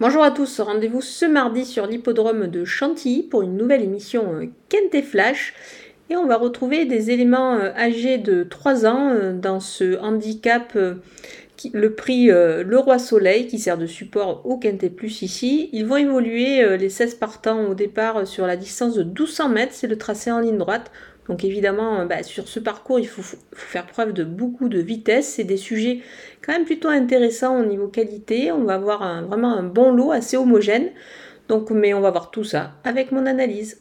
Bonjour à tous, rendez-vous ce mardi sur l'hippodrome de Chantilly pour une nouvelle émission euh, Kent et Flash. Et on va retrouver des éléments euh, âgés de 3 ans euh, dans ce handicap, le prix Le Roi Soleil qui sert de support au Quintet Plus ici. Ils vont évoluer les 16 partants au départ sur la distance de 1200 mètres, c'est le tracé en ligne droite. Donc évidemment, bah, sur ce parcours, il faut, faire preuve de beaucoup de vitesse. C'est des sujets quand même plutôt intéressants au niveau qualité. On va avoir vraiment un bon lot assez homogène. Donc, mais on va voir tout ça avec mon analyse.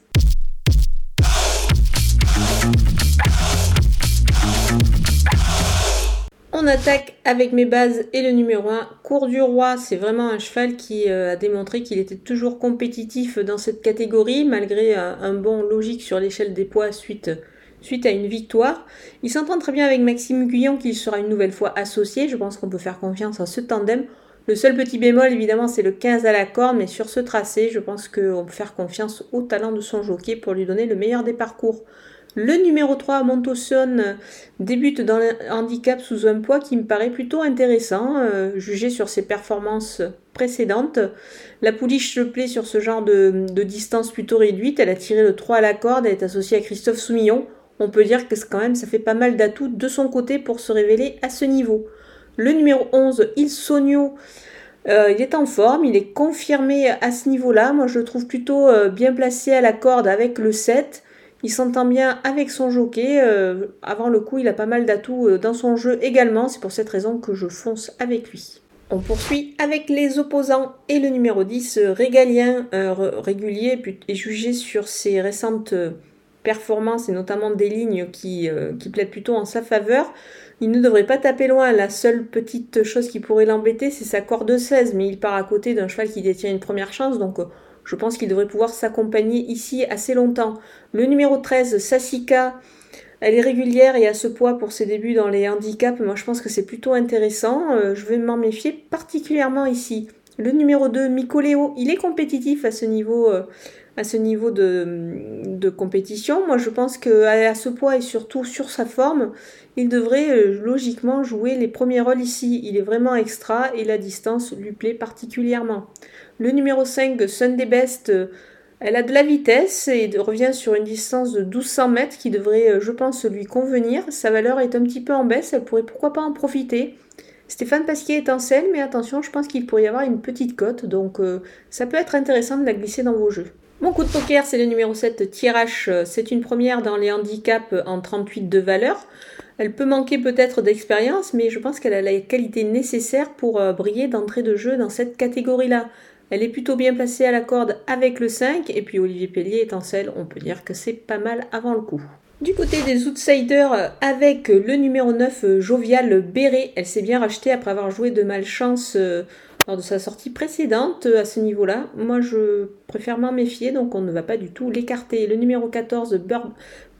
On attaque avec mes bases et le numéro 1. Cours du Roi, c'est vraiment un cheval qui euh, a démontré qu'il était toujours compétitif dans cette catégorie, malgré un, bon logique sur l'échelle des poids suite, suite à une victoire. Il s'entend très bien avec Maxime Guyon, qui sera une nouvelle fois associé. Je pense qu'on peut faire confiance à ce tandem. Le seul petit bémol, évidemment, c'est le 15 à la corde, mais sur ce tracé, je pense qu'on peut faire confiance au talent de son jockey pour lui donner le meilleur des parcours. Le numéro 3, Montauson, débute dans le handicap sous un poids qui me paraît plutôt intéressant, euh, jugé sur ses performances précédentes. La pouliche se plaît sur ce genre de, distance plutôt réduite. Elle a tiré le 3 à la corde, elle est associée à Christophe Soumillon. On peut dire que quand même ça fait pas mal d'atouts de son côté pour se révéler à ce niveau. Le numéro 11, Il Sonio, euh, il est en forme, il est confirmé à ce niveau-là. Moi, je le trouve plutôt euh, bien placé à la corde avec le 7. Il s'entend bien avec son jockey. Euh, avant le coup, il a pas mal d'atouts euh, dans son jeu également. C'est pour cette raison que je fonce avec lui. On poursuit avec les opposants et le numéro 10, euh, Régalien, régulier, est jugé sur ses récentes performances et notamment des lignes qui, qui plaident plutôt en sa faveur. Il ne devrait pas taper loin. La seule petite chose qui pourrait l'embêter, c'est sa corde 16, mais il part à côté d'un cheval qui détient une première chance, donc je pense qu'il devrait pouvoir s'accompagner ici assez longtemps. Le numéro 13, Sassika, elle est régulière et a ce poids pour ses débuts dans les handicaps. Moi, je pense que c'est plutôt intéressant. Euh, je vais m'en méfier particulièrement ici. Le numéro 2, Micoléo, il est compétitif à ce niveau, euh, à ce niveau de, compétition. Moi, je pense qu'à ce poids et surtout sur sa forme, il devrait euh, logiquement jouer les premiers rôles ici. Il est vraiment extra et la distance lui plaît particulièrement. Le numéro 5, Sunday Best, euh, elle a de la vitesse et revient sur une distance de 1200 mètres qui devrait, euh, je pense, lui convenir. Sa valeur est un petit peu en baisse, elle pourrait pourquoi pas en profiter. Stéphane Pasquier est en scène, mais attention, je pense qu'il pourrait y avoir une petite cote, donc euh, ça peut être intéressant de la glisser dans vos jeux. Mon coup de poker, c'est le numéro 7, Tirage. C'est une première dans les handicaps en 38 de valeur. Elle peut manquer peut-être d'expérience, mais je pense qu'elle a la qualité nécessaire pour briller d'entrée de jeu dans cette catégorie-là. Elle est plutôt bien placée à la corde avec le 5, et puis Olivier Pellier selle, on peut dire que c'est pas mal avant le coup. Du côté des outsiders, avec le numéro 9, Jovial Béret, elle s'est bien rachetée après avoir joué de malchance euh, lors de sa sortie précédente à ce niveau-là. Moi, je préfère m'en méfier, donc on ne va pas du tout l'écarter. Le numéro 14,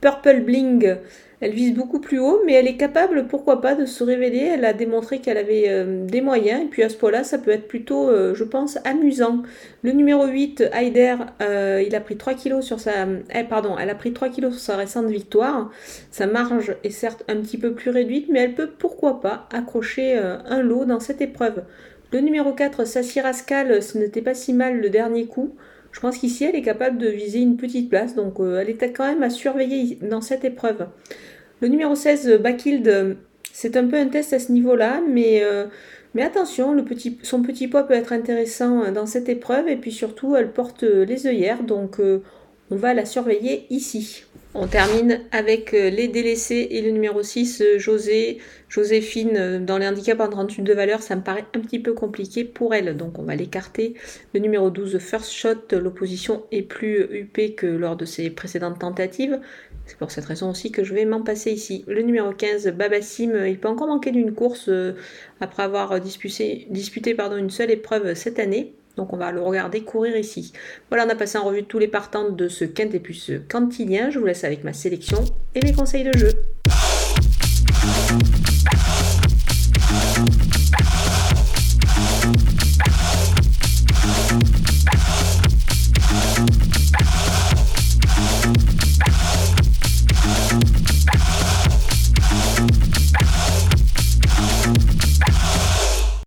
Purple Bling, elle vise beaucoup plus haut, mais elle est capable, pourquoi pas, de se révéler. Elle a démontré qu'elle avait euh, des moyens, et puis à ce point-là, ça peut être plutôt, euh, je pense, amusant. Le numéro 8, Heider, euh, il a pris 3 kilos sur sa... Eh, pardon, elle a pris 3 kilos sur sa récente victoire. Sa marge est certes un petit peu plus réduite, mais elle peut, pourquoi pas, accrocher un lot dans cette épreuve. Le numéro 4, Sassi Rascal, ce n'était pas si mal le dernier coup. Je pense qu'ici, elle est capable de viser une petite place, donc elle est quand même à surveiller dans cette épreuve. Le numéro 16, Bakild, c'est un peu un test à ce niveau-là, mais, euh, attention, son petit poids peut être intéressant dans cette épreuve, et puis surtout, elle porte les œillères, donc euh, on va la surveiller ici. On termine avec euh, les délaissés et le numéro 6, euh, José, Joséphine, euh, dans les handicaps en 38 de valeur, ça me paraît un petit peu compliqué pour elle, donc on va l'écarter. Le numéro 12, First Shot, l'opposition est plus huppée que lors de ses précédentes tentatives. C'est pour cette raison aussi que je vais m'en passer ici. Le numéro 15, Babassim, il peut encore manquer d'une course après avoir disputé, disputé une seule épreuve cette année. Donc on va le regarder courir ici. Voilà, on a passé en revue tous les partants de ce quintet plus cantilien. Je vous laisse avec ma sélection et mes conseils de jeu.